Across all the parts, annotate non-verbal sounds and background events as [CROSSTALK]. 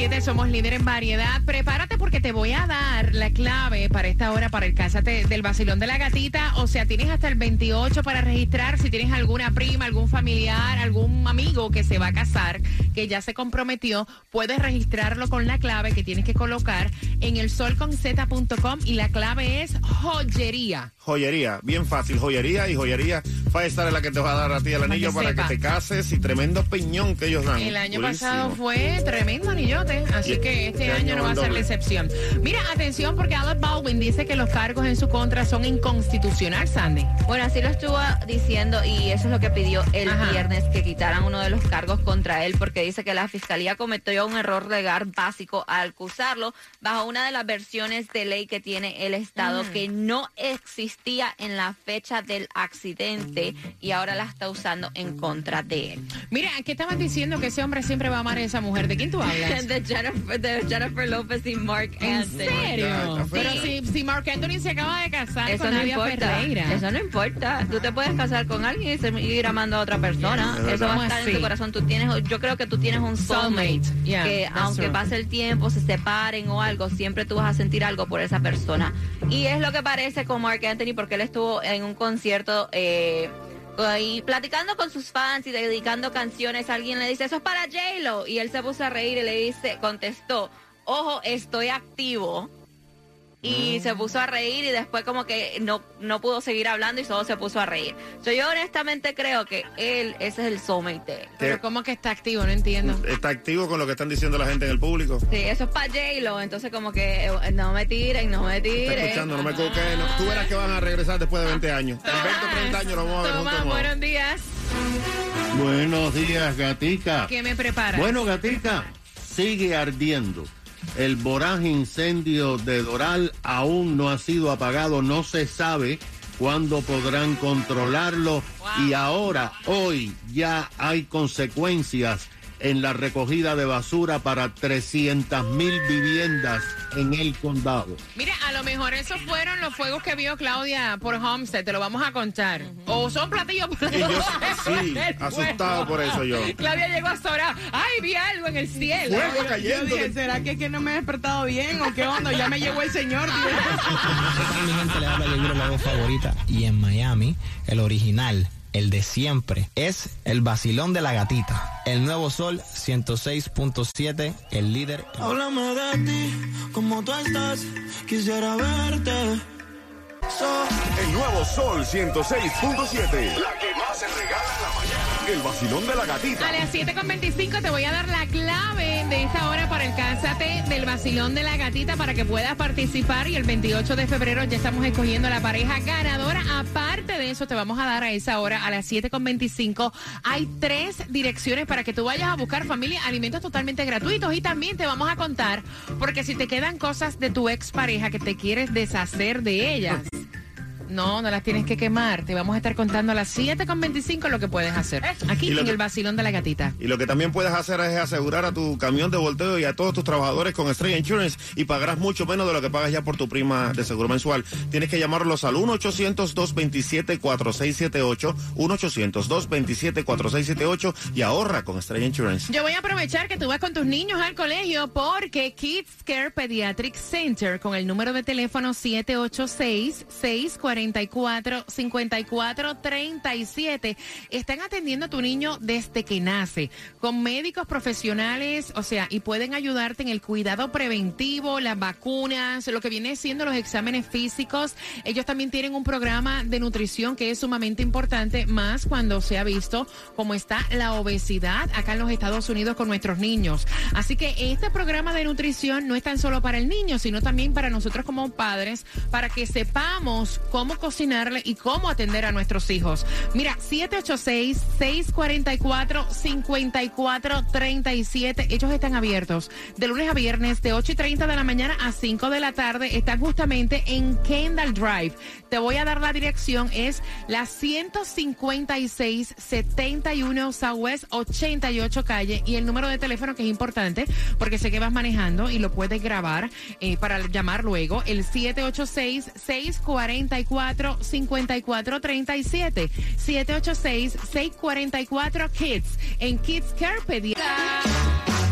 106.7, somos líder en variedad. Prepárate porque te voy a dar la clave para esta hora para el cásate del vacilón de la gatita. O sea, tienes hasta el 28 para registrar si tienes alguna prima, algún familiar, algún amigo que se va a casar, que ya se comprometió, puedes registrarlo con la clave que tienes que colocar en el solconz.com y la clave es joyería. Joyería, bien fácil, joyería y joyería Five Star es la que te va a dar a ti el Para anillo que para que te cases y tremendo piñón que ellos dan. El año pasado fue tremendo así que este este año año no va a ser la excepción. Mira, atención porque Alec Baldwin dice que los cargos en su contra son inconstitucional, Sandy. Bueno, así lo estuvo diciendo y eso es lo que pidió el Ajá. viernes, que quitaran uno de los cargos contra él, porque dice que la fiscalía cometió un error legal básico al acusarlo bajo una de las versiones de ley que tiene el Estado, Mm. que no existía en la fecha del accidente y ahora la está usando en contra de él. Mira, ¿qué estabas diciendo que ese hombre siempre va a amar a esa mujer? ¿De quién tú hablas? [LAUGHS] De Jennifer, de Jennifer López y Mark ¿En Anthony. serio? Ya, está Pero si, si Mark Anthony se acaba de casar Eso con no Nadia importa. Ferreira. Eso no importa. Tú te puedes casar con alguien y seguir amando a otra persona. Es Eso va ¿Cómo a estar así? en tu corazón. Tú tienes, yo creo que tú tienes un soulmate. Yeah, que aunque pase el tiempo, se separen o algo, siempre tú vas a sentir algo por esa persona. Y es lo que parece con Mark Anthony porque él estuvo en un concierto. Eh, y platicando con sus fans y dedicando canciones, alguien le dice, eso es para J-Lo. Y él se puso a reír y le dice, contestó, ojo, estoy activo. Y se puso a reír y después como que no, no pudo seguir hablando y solo se puso a reír. So, yo honestamente creo que él, ese es el él. Pero ¿cómo que está activo? No entiendo. Está activo con lo que están diciendo la gente en el público. Sí, eso es para J-Lo, entonces como que eh, no me tiren, no me Está tiren. escuchando, no me coque. no. Tú verás que van a regresar después de 20 años. En 20 o 30 años lo vamos a ver juntos. Toma, buenos días. Buenos días, gatica. ¿Qué me preparas? Bueno, gatica, sigue ardiendo. El voraz incendio de Doral aún no ha sido apagado, no se sabe cuándo podrán controlarlo. Y ahora, hoy, ya hay consecuencias en la recogida de basura para 300 mil viviendas en el condado. Mira, a lo mejor esos fueron los fuegos que vio Claudia por Homestead, te lo vamos a contar. O son platillos yo, [LAUGHS] sí, asustado por eso yo. Claudia llegó hasta ahora. ¡Ay, vi algo en el cielo! Fuego Yo cayendo. dije, ¿será que, es que no me he despertado bien o qué onda? Ya me llegó el señor. [LAUGHS] mi gente le habla la voz favorita. Y en Miami, el original, el de siempre, es el vacilón de la gatita. El nuevo sol 106.7, el líder. Háblame de ti, como tú estás, quisiera verte. So- El nuevo Sol 106.7. La que más se regala en la mañana. El vacilón de la gatita. A las 7.25 te voy a dar la clave de esta hora para el Cásate del vacilón de la gatita para que puedas participar y el 28 de febrero ya estamos escogiendo la pareja ganadora. Aparte de eso te vamos a dar a esa hora a las 7.25 hay tres direcciones para que tú vayas a buscar familia, alimentos totalmente gratuitos y también te vamos a contar porque si te quedan cosas de tu expareja que te quieres deshacer de ellas. No, no las tienes que quemar. Te vamos a estar contando a las 7.25 lo que puedes hacer. Aquí en que- el vacilón de la gatita. Y lo que también puedes hacer es asegurar a tu camión de volteo y a todos tus trabajadores con Estrella Insurance y pagarás mucho menos de lo que pagas ya por tu prima de seguro mensual. Tienes que llamarlos al 1-800-227-4678, 1-800-227-4678 y ahorra con Estrella Insurance. Yo voy a aprovechar que tú vas con tus niños al colegio porque Kids Care Pediatric Center con el número de teléfono 786-644-5437 están atendiendo a tu niño desde que nace con médicos profesionales, o sea, y pueden ayudarte en el cuidado preventivo, las vacunas, lo que viene siendo los exámenes físicos. Ellos también tienen un programa de nutrición que es sumamente importante, más cuando se ha visto cómo está la obesidad acá en los Estados Unidos con nuestros niños. Así que este programa de nutrición no es tan solo para el niño, sino también para nosotros como padres, para que sepamos cómo cómo cocinarle y cómo atender a nuestros hijos. Mira, 786-644-5437. Ellos están abiertos de lunes a viernes de 8 y 30 de la mañana a 5 de la tarde. Están justamente en Kendall Drive. Te voy a dar la dirección. Es la 156-71 Southwest 88 calle. Y el número de teléfono que es importante porque sé que vas manejando y lo puedes grabar eh, para llamar luego. El 786-644-5437. 786-644-KIDS. En Kids Care Pediatra.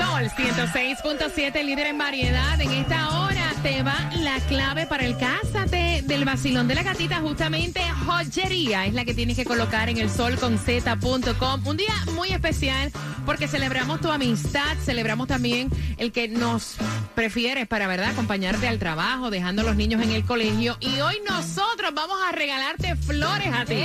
Sol 106.7, líder en variedad. En esta hora te va la clave para el cásate del vacilón de la gatita. Justamente joyería es la que tienes que colocar en el solconz.com. Un día muy especial porque celebramos tu amistad, celebramos también el que nos prefieres para, ¿verdad?, acompañarte al trabajo, dejando a los niños en el colegio. Y hoy nosotros vamos a regalarte flores a ti.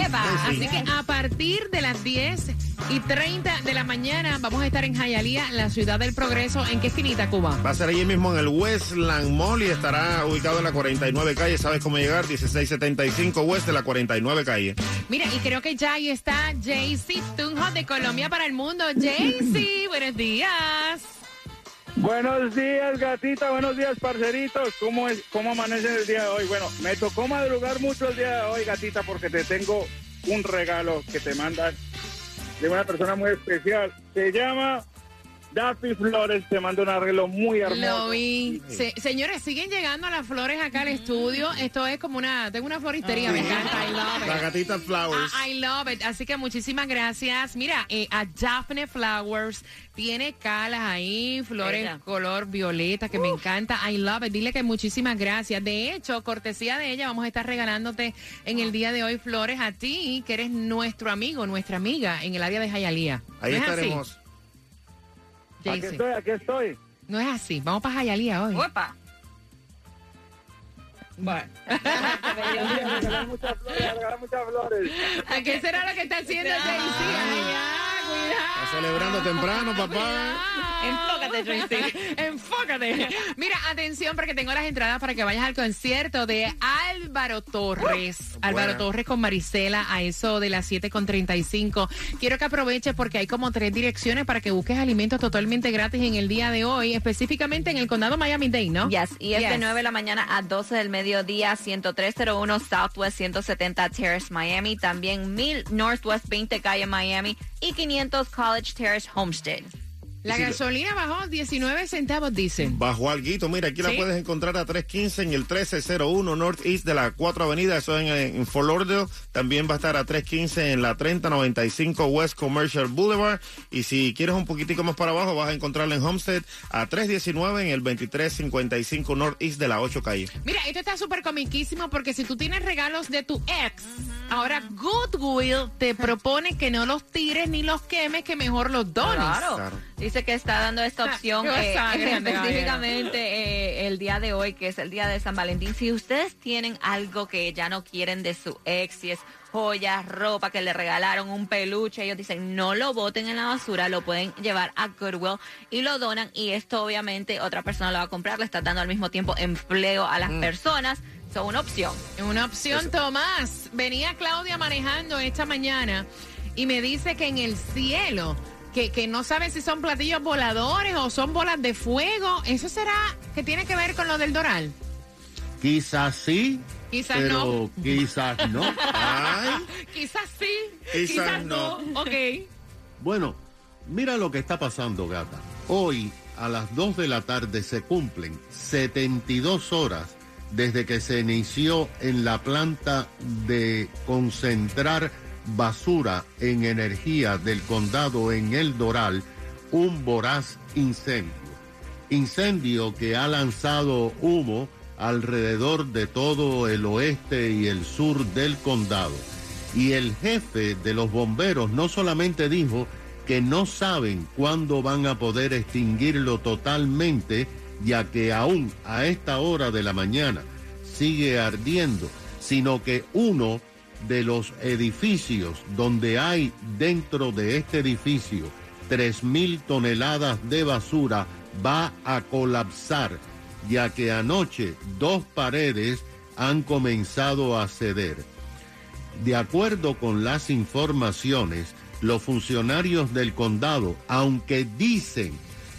Así que a partir de las 10 y 30 de la mañana vamos a estar en Hialeah, la ciudad del progreso. ¿En qué esquinita, Cuba? Va a ser allí mismo en el Westland Mall y estará ubicado en la 49 calle. ¿Sabes cómo llegar? 1675 West de la 49 calle. Mira, y creo que ya ahí está Jaycee Tunjo de Colombia para el mundo. Jaycee, buenos días. Buenos días, gatita. Buenos días, parceritos. ¿Cómo, es, ¿Cómo amanece el día de hoy? Bueno, me tocó madrugar mucho el día de hoy, gatita, porque te tengo un regalo que te mandan de una persona muy especial. Se llama Daffy Flores. Te manda un arreglo muy hermoso. Lo vi. Se- señores, siguen llegando las flores acá al estudio. Esto es como una, tengo una floristería, me encanta. I love La it. gatita Flowers. Ah, I love it. Así que muchísimas gracias. Mira, eh, a Daphne Flowers tiene calas ahí, flores color violeta, que me encanta. I love it. Dile que muchísimas gracias. De hecho, cortesía de ella, vamos a estar regalándote en el día de hoy flores a ti, que eres nuestro amigo, nuestra amiga en el área de Jayalía. Ahí ¿No es así, estaremos. Aquí Jaycee? estoy, aquí estoy. No es así. Vamos para Jayalía hoy. Uepa. Bueno. Regalar muchas flores, regalar muchas flores. ¿A qué será lo que está haciendo Jaycee? Cuidado. Está celebrando temprano, papá. Enfócate, Tracy. [LAUGHS] Enfócate. Mira, atención porque tengo las entradas para que vayas al concierto de Álvaro Torres. Álvaro Torres con Marisela a eso de las 7.35. Quiero que aproveches porque hay como tres direcciones para que busques alimentos totalmente gratis en el día de hoy, específicamente en el condado Miami-Dade, ¿no? Yes, y es de Yes. 9 de la mañana a 12 del mediodía, 10301 Southwest 170 Terrace, Miami. También 1000 Northwest 20 Calle, Miami. Y 500 College Terrace, Homestead. La gasolina bajó 19 centavos, dicen. Bajo alguito, mira, aquí la puedes encontrar a 315 en el 1301 Northeast de la 4 Avenida, eso en, en Fort Lauderdale. También va a estar a 315 en la 3095 West Commercial Boulevard. Y si quieres un poquitico más para abajo, vas a encontrarla en Homestead a 319 en el 2355 Northeast de la 8 calle. Mira, esto está súper comiquísimo porque si tú tienes regalos de tu ex, ahora Goodwill te propone que no los tires ni los quemes, que mejor los dones. Claro. Claro. Dice que está dando esta Ah, opción eh, [LAUGHS] específicamente eh, el día de hoy, que es el día de San Valentín. Si ustedes tienen algo que ya no quieren de su ex, si es joyas, ropa que le regalaron, un peluche, ellos dicen no lo boten en la basura, lo pueden llevar a Goodwill y lo donan. Y esto obviamente otra persona lo va a comprar, le está dando al mismo tiempo empleo a las personas. Son una opción. Una opción, Tomás. Venía Claudia manejando esta mañana y me dice que en el cielo, que, que no sabe si son platillos voladores o son bolas de fuego. ¿Eso será que tiene que ver con lo del Doral? Quizás sí, Quizás pero no. quizás no. Ay, [LAUGHS] Quizás sí, Quizás quizás, no. no. Ok. Bueno, mira lo que está pasando, gata. Hoy a las 2 de la tarde se cumplen 72 horas desde que se inició en la planta de concentrar basura en energía del condado en El Doral un voraz incendio. Incendio que ha lanzado humo alrededor de todo el oeste y el sur del condado. Y el jefe de los bomberos no solamente dijo que no saben cuándo van a poder extinguirlo totalmente, ya que aún a esta hora de la mañana sigue ardiendo, sino que uno de los edificios donde hay dentro de este edificio 3.000 toneladas de basura va a colapsar, ya que anoche dos paredes han comenzado a ceder. De acuerdo con las informaciones, los funcionarios del condado, aunque dicen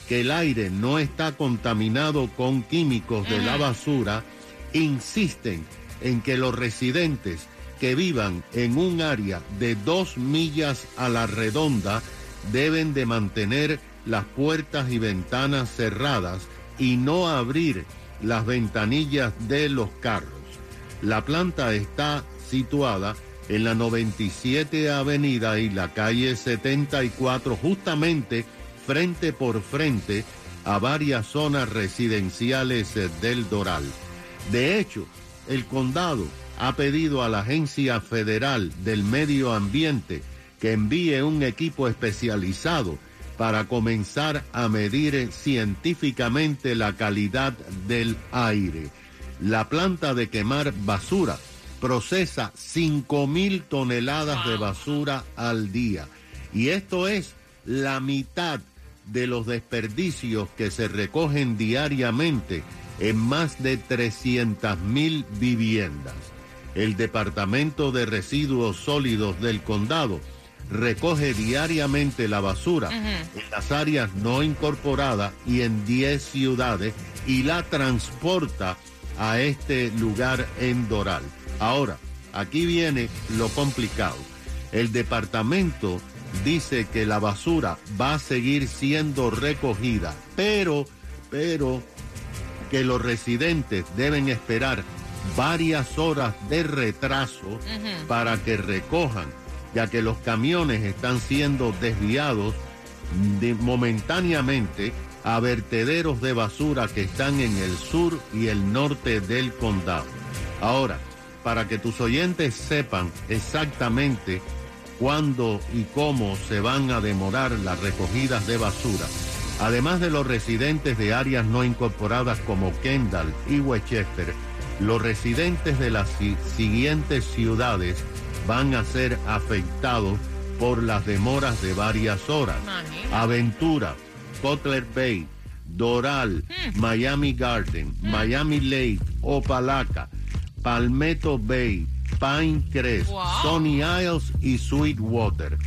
que el aire no está contaminado con químicos de la basura, insisten en que los residentes que vivan en un área de dos millas a la redonda deben de mantener las puertas y ventanas cerradas y no abrir las ventanillas de los carros. La planta está situada en la 97 Avenida y la calle 74, justamente frente por frente a varias zonas residenciales del Doral. De hecho, el condado ha pedido a la Agencia Federal del Medio Ambiente que envíe un equipo especializado para comenzar a medir científicamente la calidad del aire. La planta de quemar basura procesa 5 mil toneladas de basura al día. Y esto es la mitad de los desperdicios que se recogen diariamente en más de 300 mil viviendas. El Departamento de Residuos Sólidos del Condado recoge diariamente la basura en las áreas no incorporadas y en 10 ciudades y la transporta a este lugar en Doral. Ahora, aquí viene lo complicado. El departamento dice que la basura va a seguir siendo recogida, pero, pero, que los residentes deben esperar varias horas de retraso para que recojan, ya que los camiones están siendo desviados de- momentáneamente a vertederos de basura que están en el sur y el norte del condado. Ahora, para que tus oyentes sepan exactamente cuándo y cómo se van a demorar las recogidas de basura, además de los residentes de áreas no incorporadas como Kendall y Westchester, los residentes de las si- siguientes ciudades van a ser afectados por las demoras de varias horas. Aventura, Cutler Bay, Doral, Miami Garden, Miami Lake, Opalaca, Palmetto Bay, Pine Crest, Sonny Isles y Sweetwater.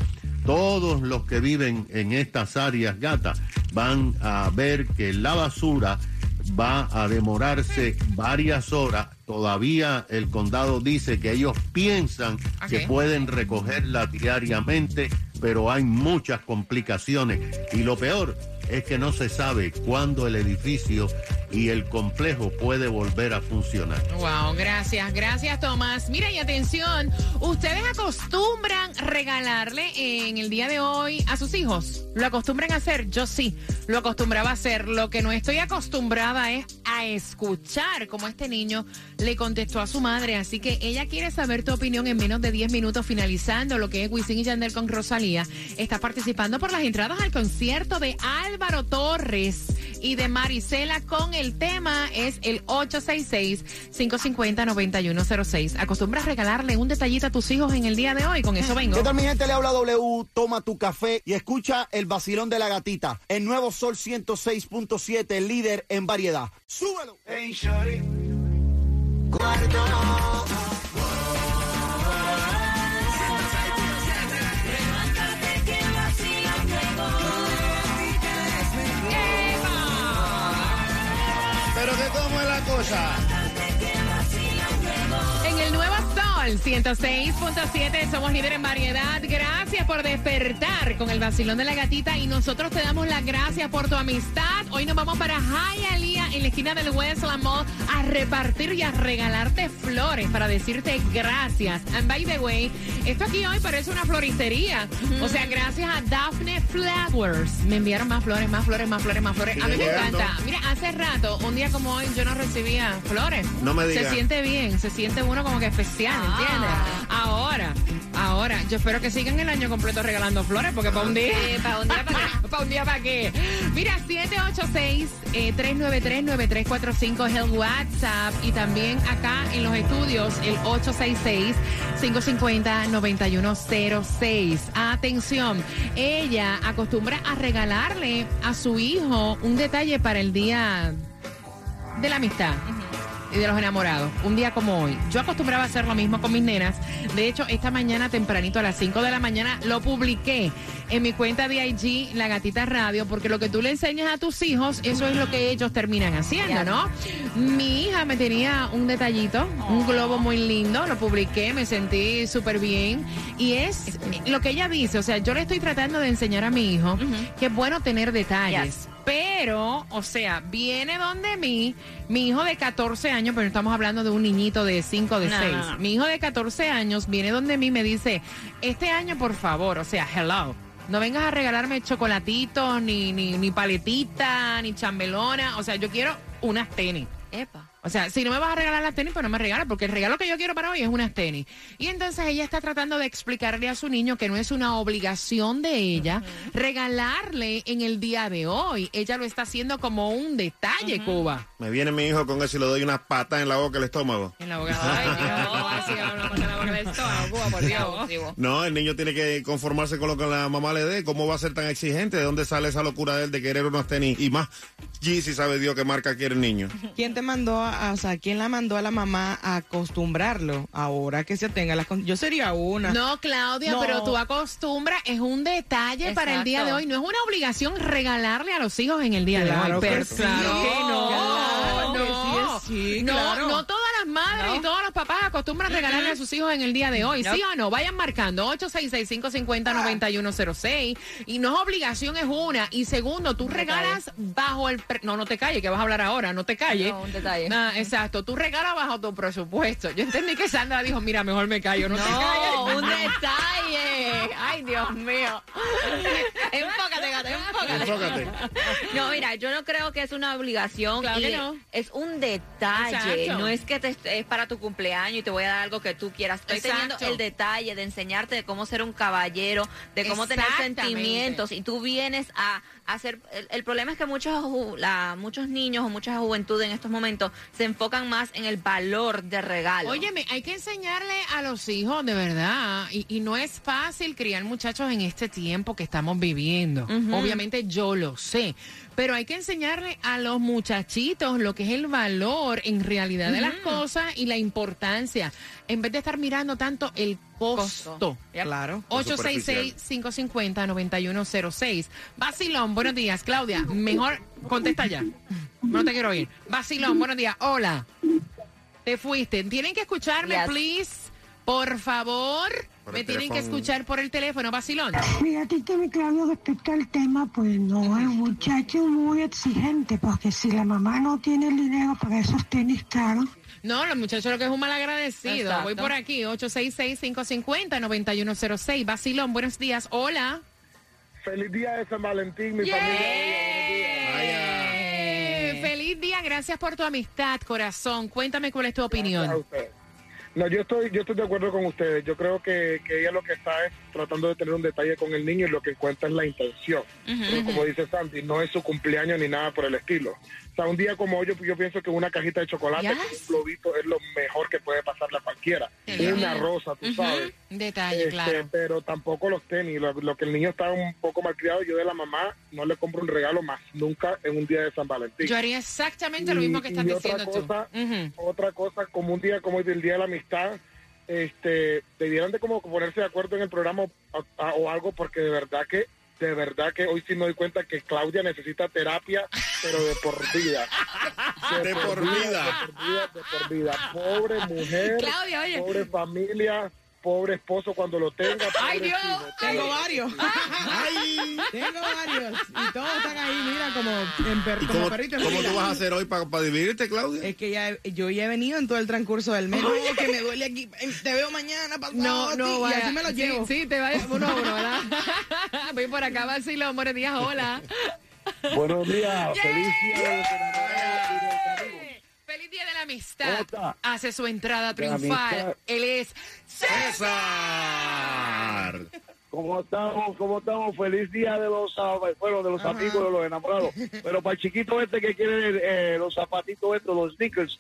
Todos los que viven en estas áreas, gata, van a ver que la basura va a demorarse varias horas. Todavía el condado dice que ellos piensan que pueden recogerla diariamente, pero hay muchas complicaciones. Y lo peor es que no se sabe cuándo el edificio y el complejo puede volver a funcionar. Wow, gracias, gracias Tomás. Mira y atención, ¿ustedes acostumbran regalarle en el día de hoy a sus hijos? ¿Lo acostumbran a hacer? Yo sí, lo acostumbraba a hacer. Lo que no estoy acostumbrada es a escuchar como este niño le contestó a su madre. Así que ella quiere saber tu opinión en menos de 10 minutos finalizando lo que es Wisin y Yandel con Rosalía. Está participando por las entradas al concierto de Álvaro Torres y de Marisela con el tema es el 866-550-9106. ¿Acostumbras regalarle un detallito a tus hijos en el día de hoy? Con eso vengo. ¿Qué tal mi gente? Le habla W, toma tu café y escucha el vacilón de la gatita. El nuevo Sol 106.7, el líder en variedad. ¡Súbelo! Hey, cómo es la cosa. Sol 106.7 somos líder en variedad. Gracias por despertar con el vacilón de la gatita y nosotros te damos las gracias por tu amistad. Hoy nos vamos para Hialeah en la esquina del Westland Mall a repartir y a regalarte flores para decirte gracias. And by the way, esto aquí hoy parece una floristería. O sea, gracias a Daphne Flowers. Me enviaron más flores, más flores, más flores, más flores. A mí me encanta. Mira, hace rato, un día como hoy, yo no recibía flores. No me Se digas. siente bien, se siente uno como que especial, ¿entiendes? Ahora, ahora, yo espero que sigan el año completo regalando flores, porque para un día. para un día, ¿para qué? [LAUGHS] para un día, ¿para qué? Mira, 786-393-9345 es el WhatsApp. Y también acá en los estudios, el 866-550-9106. Atención, ella acostumbra a regalarle a su hijo un detalle para el día de la amistad y de los enamorados, un día como hoy. Yo acostumbraba a hacer lo mismo con mis nenas. De hecho, esta mañana tempranito a las 5 de la mañana lo publiqué en mi cuenta de IG, La Gatita Radio, porque lo que tú le enseñas a tus hijos, eso es lo que ellos terminan haciendo, ¿no? Mi hija me tenía un detallito, un globo muy lindo, lo publiqué, me sentí súper bien. Y es lo que ella dice, o sea, yo le estoy tratando de enseñar a mi hijo que es bueno tener detalles. Pero, o sea, viene donde mí, mi hijo de 14 años, pero estamos hablando de un niñito de 5, de No, 6. no, no. Mi hijo de 14 años viene donde mí y me dice, este año, por favor, o sea, hello. No vengas a regalarme chocolatitos, ni, ni, ni paletita, ni chambelona. O sea, yo quiero unas tenis. Epa. O sea, si no me vas a regalar las tenis, pues no me regalas, porque el regalo que yo quiero para hoy es unas tenis. Y entonces ella está tratando de explicarle a su niño que no es una obligación de ella regalarle en el día de hoy. Ella lo está haciendo como un detalle, Cuba. Me viene mi hijo con eso y le doy una pata en la boca el estómago. En la boca. Ay, Dios, [LAUGHS] así hablamos en la boca del estómago, Cuba, por Dios. No, el niño tiene que conformarse con lo que la mamá le dé. ¿Cómo va a ser tan exigente? ¿De dónde sale esa locura de él de querer unos tenis? Y más, Yeezy sabe Dios qué marca quiere el niño. ¿Quién te mandó, a, o sea, quién la mandó a la mamá a acostumbrarlo ahora que se tenga las Yo sería una. No, Claudia, No. pero tú acostumbras, es un detalle para el día de Exacto. hoy. No es una obligación regalarle a los hijos en el día Claro de hoy. que Pero sí. claro que no. Claro que no. sí, sí, no, claro. no todas las madres No. y todos los papás acostumbran regalarle a sus hijos en el día de hoy. ¿Sí o no? Vayan marcando 866-550-9106. Y no es obligación, es una. Y segundo, tú regalas bajo el... pre- No, no te calles, que vas a hablar ahora. No te calles. No, un detalle. Ah, exacto. Tú regalas bajo tu presupuesto. Yo entendí que Sandra dijo, mira, mejor me callo. No, te calles. No, un detalle. Ay, Dios mío. [LAUGHS] enfócate, gata, enfócate. Enfócate. No, mira, yo no creo que es una obligación. Claro y que no. Es un detalle. Exacto. No es que te, es para tu cumpleaños y te voy a dar algo que tú quieras. Estoy Exacto. teniendo el detalle de enseñarte de cómo ser un caballero, de cómo tener sentimientos. Y tú vienes a hacer. El, el problema es que muchos, la, muchos niños o mucha juventud en estos momentos se enfocan más en el valor de regalo. Óyeme, hay que enseñarle a los hijos de verdad, y, y no es fácil criar muchachos en este tiempo que estamos viviendo. Obviamente yo lo sé, pero hay que enseñarle a los muchachitos lo que es el valor en realidad de las cosas y la importancia, en vez de estar mirando tanto el costo. Costo. Claro. 866-550-9106. Basilón, buenos días. Claudia, [LAUGHS] mejor contesta ya. No te quiero oír. Basilón, buenos días. Hola. Te fuiste. Tienen que escucharme, Yes. please. Por favor. Por Me tienen que escuchar por el teléfono, Basilón. Mira, Tito, mi Claudio, respecto al tema, pues no, el muchacho muy exigente, porque si la mamá no tiene el dinero para esos tenis caros, No, los muchachos lo que es un mal agradecido. Exacto. Voy por aquí, 866-550-9106. Basilón, buenos días. Hola. Feliz día de San Valentín, mi ¡Eh! Feliz día, gracias por tu amistad, corazón. Cuéntame cuál es tu opinión. No, yo estoy, yo estoy de acuerdo con ustedes. Yo creo que, que ella lo que está es tratando de tener un detalle con el niño y lo que encuentra es la intención. Pero como dice Santi, no es su cumpleaños ni nada por el estilo. O sea, un día como hoy, yo, yo pienso que una cajita de chocolate Yes. con un globito es lo mejor que puede pasarle a cualquiera. Qué Una rosa, tú sabes. Detalle, Este, claro. Pero tampoco los tenis. Lo, lo que el niño está un poco malcriado, yo de la mamá no le compro un regalo más nunca en un día de San Valentín. Yo haría exactamente lo mismo que estás y diciendo otra tú. cosa. Otra cosa, como un día como hoy del Día de la Amistad, este, debieran de como ponerse de acuerdo en el programa o algo, porque de verdad que, de verdad que hoy sí me doy cuenta que Claudia necesita terapia, pero de por vida. [LAUGHS] De por vida. De por vida, de por vida. Pobre mujer, Claudia, oye. pobre familia, pobre esposo cuando lo tenga. [LAUGHS] ¡Ay, Dios! Tengo varios. Tengo varios. Y todos están ahí, mira, como, en per- ¿Y como cómo, perrito en cómo tú vas a hacer hoy para dividirte, Claudia? Es que ya yo ya he venido en todo el transcurso del mes. No, que me duele aquí. eh, Te veo mañana, pasado. No, no, y vaya. así me lo llevo. Sí, te va uno a uno, ¿verdad? [LAUGHS] Voy por acá, Basilón. Buenos días, hola. Buenos días, [LAUGHS] feliz día de los Feliz día de la amistad. Hace su entrada triunfal. Él es César. ¿Cómo estamos? ¿Cómo estamos? Feliz día de los, bueno, de los amigos de los enamorados. Pero para el chiquito este que quiere eh, los zapatitos estos, los sneakers,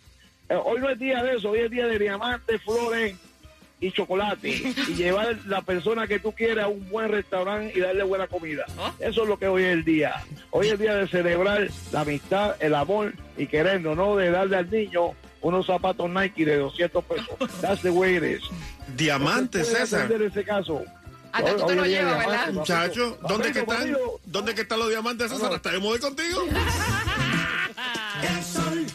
eh, hoy no es día de eso, hoy es día de diamantes, flores y chocolate. y llevar la persona que tú quieras a un buen restaurante y darle buena comida. Eso es lo que hoy es el día. Hoy es el día de celebrar la amistad, el amor y querernos, no de darle al niño unos zapatos Nike de 200 pesos. That's the way it is. Diamantes, puede César. ese caso. Hasta tú te Hoy lo llevas, ¿verdad? Muchacho. ¿dónde que están? ¿Dónde que están los diamantes, César? ¿Hasta de moda contigo? [LAUGHS] El sol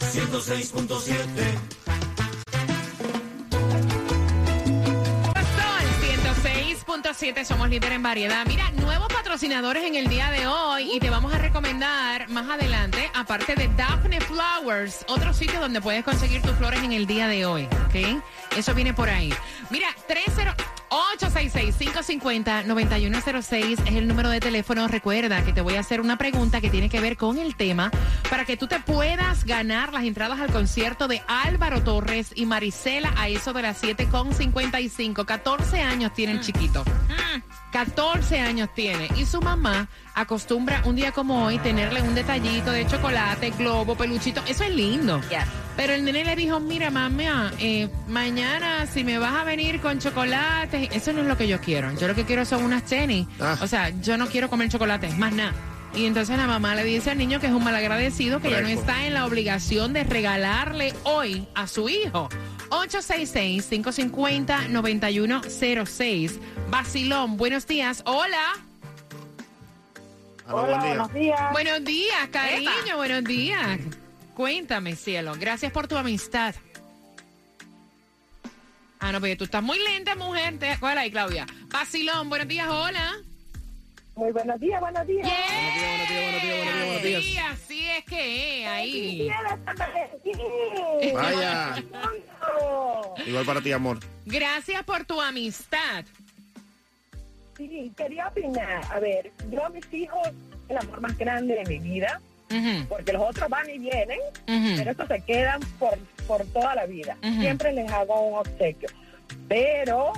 106.7. 106.7, somos líder en variedad. Mira, nuevos patrocinadores en el día de hoy y te vamos a recomendar más adelante, aparte de Daphne Flowers, otro sitio donde puedes conseguir tus flores en el día de hoy, ¿ok? Eso viene por ahí. Mira, 30 866-550-9106 es el número de teléfono. Recuerda que te voy a hacer una pregunta que tiene que ver con el tema para que tú te puedas ganar las entradas al concierto de Álvaro Torres y Marisela a eso de las 7.55. 14 años tiene el chiquito. 14 años tiene. Y su mamá acostumbra un día como hoy tenerle un detallito de chocolate, globo, peluchito. Eso es lindo. Pero el nene le dijo, mira, mamá, eh, mañana si me vas a venir con chocolate, eso no es lo que yo quiero. Yo lo que quiero son unas tenis. Ah. O sea, yo no quiero comer chocolate, más nada. Y entonces la mamá le dice al niño que es un malagradecido, que ya no está en la obligación de regalarle hoy a su hijo. 866-550-9106. Basilón, buenos días. Hola. Aló, buen día. días. Buenos días, cariño, buenos días. Cuéntame, cielo. Gracias por tu amistad. Ah, no, pero tú estás muy lenta, mujer. Te ¿Cuál ahí, Claudia? Basilón, buenos días, hola. Muy buenos días, buenos días. Buenos días, buenos días, buenos días, buenos días, buenos días. Sí, así es que es, ahí. [LAUGHS] Vaya. Igual para ti, amor. Gracias por tu amistad. Sí, quería opinar. A ver, yo a mis hijos, el amor más grande de mi vida, Porque los otros van y vienen, pero estos se quedan por, por toda la vida. Siempre les hago un obsequio. Pero,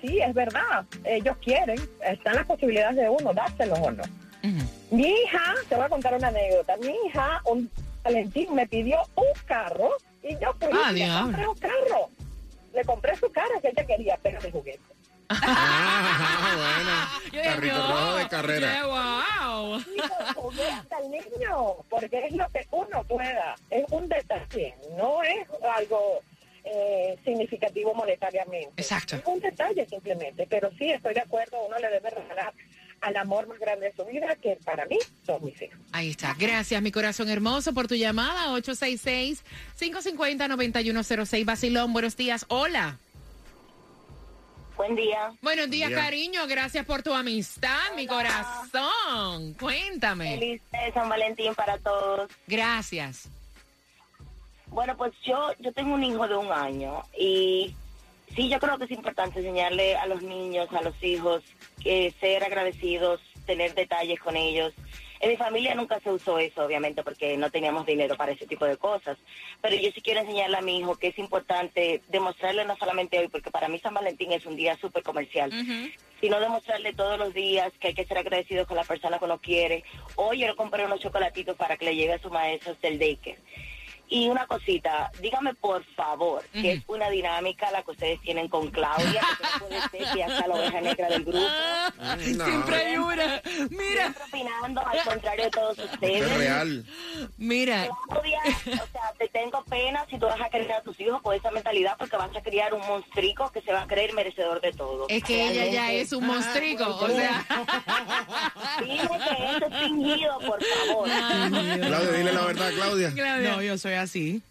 sí, es verdad, ellos quieren, están las posibilidades de uno, dárselos o no. Mi hija, te voy a contar una anécdota. Mi hija, un Valentín, me pidió un carro y yo fui Ah, y le compré un carro. Le compré su carro que ella quería, pero de juguete. Ah, Yo bueno. Carrito no, rojo de carrera. yeah, wow. De juguete al niño, porque es lo que uno pueda. Es un detalle, no es algo eh, significativo monetariamente. Exacto. Es un detalle simplemente, pero sí estoy de acuerdo, uno le debe regalar al amor más grande de su vida, que para mí son mis hijos. Ahí está. Gracias, mi corazón hermoso, por tu llamada. 866-550-9106. Basilón, buenos días. Hola. Buen día. Buenos días, Buen día. cariño. Gracias por tu amistad, mi corazón. Cuéntame. Feliz de San Valentín para todos. Gracias. Bueno, pues yo yo tengo un hijo de un año y sí, yo creo que es importante enseñarle a los niños, a los hijos, que ser agradecidos, tener detalles con ellos. En mi familia nunca se usó eso, obviamente, porque no teníamos dinero para ese tipo de cosas. Pero yo sí quiero enseñarle a mi hijo que es importante demostrarle no solamente hoy, porque para mí San Valentín es un día súper comercial, sino demostrarle todos los días que hay que ser agradecido con la persona que uno quiere. Hoy yo le compré unos chocolatitos para que le lleve a su maestro del daycare. Y una cosita, dígame por favor, que es una dinámica la que ustedes tienen con Claudia, que no puede ser que ya sea la oveja negra del grupo. Siempre hay una. Mira. Siempre opinando al contrario de todos ustedes. Es real. Mira. Claudia, o sea, te tengo pena si tú vas a criar a tus hijos con esa mentalidad porque vas a criar un monstrico que se va a creer merecedor de todo. Es que ella ya es un monstrico. O sea. Dime que eso es fingido, por favor. Claudia, dile la verdad, Claudia. Claudia. No, yo soy así.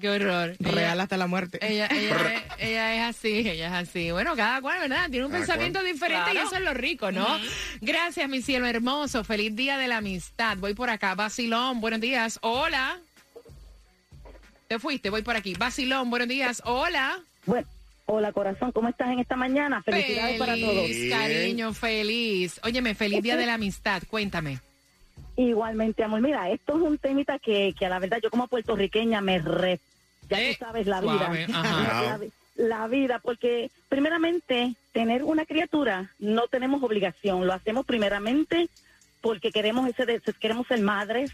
Qué horror. Real Ella- hasta la muerte. Ella, ella, es, ella es así, ella es así. Bueno, cada cual, ¿verdad? Tiene un Cada pensamiento cual. diferente y eso es lo rico, ¿no? Gracias, mi cielo hermoso. Feliz día de la amistad. Voy por acá. Basilón, buenos días. Hola. Te fuiste, voy por aquí. Basilón, buenos días. Hola. Bueno, hola corazón, ¿cómo estás en esta mañana? Felicidades para todos. Feliz, cariño, feliz. Óyeme, feliz día de la amistad. Cuéntame. Igualmente, amor. Mira, esto es un temita que, que a la verdad yo como puertorriqueña me re... Ya Eh, tú sabes la suave, vida. ajá. [LAUGHS] La, vi- la vida, porque primeramente tener una criatura no tenemos obligación, lo hacemos primeramente porque queremos ese de- queremos ser madres,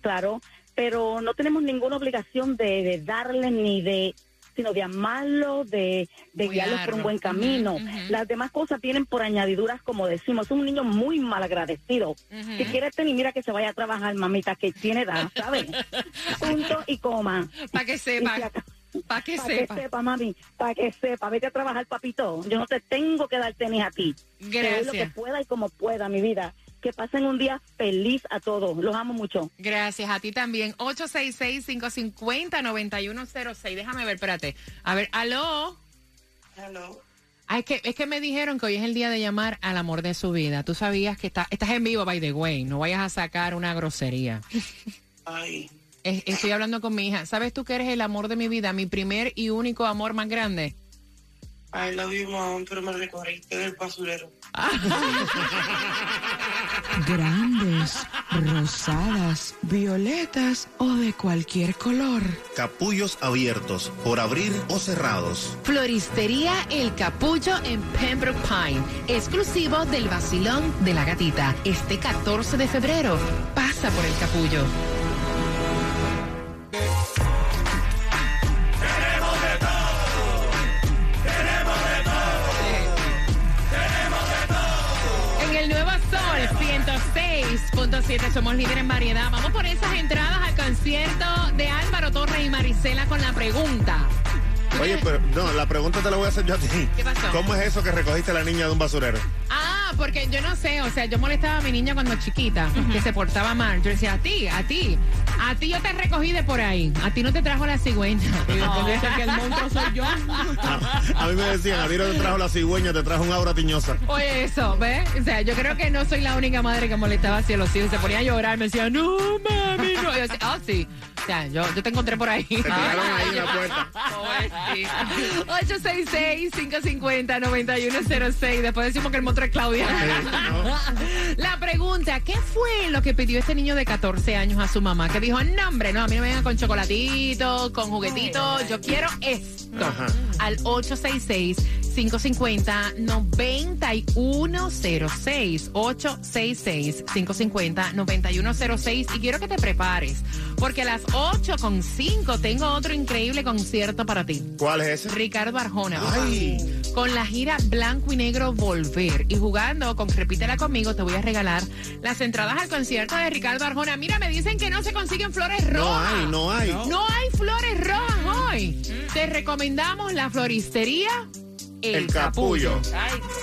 claro, pero no tenemos ninguna obligación de, de darle ni de sino de amarlo, de, de guiarlo por un buen camino. Las demás cosas vienen por añadiduras, como decimos. Es un niño muy malagradecido. Que quiere tener, mira que se vaya a trabajar, mamita, que tiene edad, ¿sabes? [LAUGHS] Punto y coma. Para que sepa. Para que sepa. que sepa, mami, para que sepa, vete a trabajar, papito. Yo no te tengo que dar tenis a ti. Te doy lo que Gracias. pueda y como pueda, mi vida. Que pasen un día feliz a todos. Los amo mucho. Gracias a ti también. 866-550-9106. Déjame ver, espérate. A ver, aló. Hello. Ah, es, que, es que me dijeron que hoy es el día de llamar al amor de su vida. Tú sabías que está, estás en vivo, by the way. No vayas a sacar una grosería. Ay, Es- estoy hablando con mi hija. ¿Sabes tú que eres el amor de mi vida? Mi primer y único amor más grande. I love you, mom, pero me recorriste del basurero. [LAUGHS] Grandes, rosadas, violetas o de cualquier color. Capullos abiertos, por abrir o cerrados. Floristería El Capullo en Pembroke Pine, exclusivo del Basilón de la Gatita. Este 14 de febrero, pasa por El Capullo. 106.7 somos líderes en variedad. Vamos por esas entradas al concierto de Álvaro Torres y Marisela con la pregunta. Oye, pero no, la pregunta te la voy a hacer yo a ti. ¿Qué pasó? ¿Cómo es eso que recogiste a la niña de un basurero? Porque yo no sé, o sea, yo molestaba a mi niña cuando chiquita, que se portaba mal. Yo decía, a ti, a ti, a ti yo te recogí de por ahí, a ti no te trajo la cigüeña. Y después dice que el monstruo soy yo. A mí me decían, a ti no te trajo la cigüeña, te trajo un aura tiñosa. Oye, eso, ¿ves? O sea, yo creo que no soy la única madre que molestaba así a los hijos. Se ponía a llorar, me decía, no, mami, no. Y yo decía, oh, sí. Sea, yo, yo te encontré por ahí. Te tiraron ahí en la [LAUGHS] puerta. 866-550-9106. Después decimos que el monstruo es Claudia. La pregunta, ¿qué fue lo que pidió este niño de 14 años a su mamá? Que dijo, no, hombre, no, a mí no me vengan con chocolatito, con juguetito, yo quiero esto. Ajá. Al 866-550-9106. 866-550-9106. Y quiero que te prepares, porque a las 8 con 5 tengo otro increíble concierto para ti. ¿Cuál es ese? Ricardo Arjona. Ay. Con la gira Blanco y Negro Volver. Y jugando con Repítela conmigo, te voy a regalar las entradas al concierto de Ricardo Arjona. Mira, me dicen que no se consiguen flores No rojas. hay, no hay. No hay flores rojas hoy. Te recomendamos la floristería El, Capullo.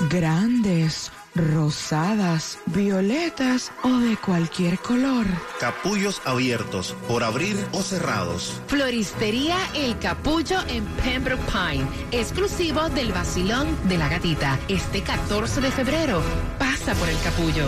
Grandes, rosadas, violetas o de cualquier color. Capullos abiertos, por abrir o cerrados. Floristería El Capullo en Pembroke Pine, exclusivo del Basilón de la Gatita. Este 14 de febrero, pasa por El Capullo.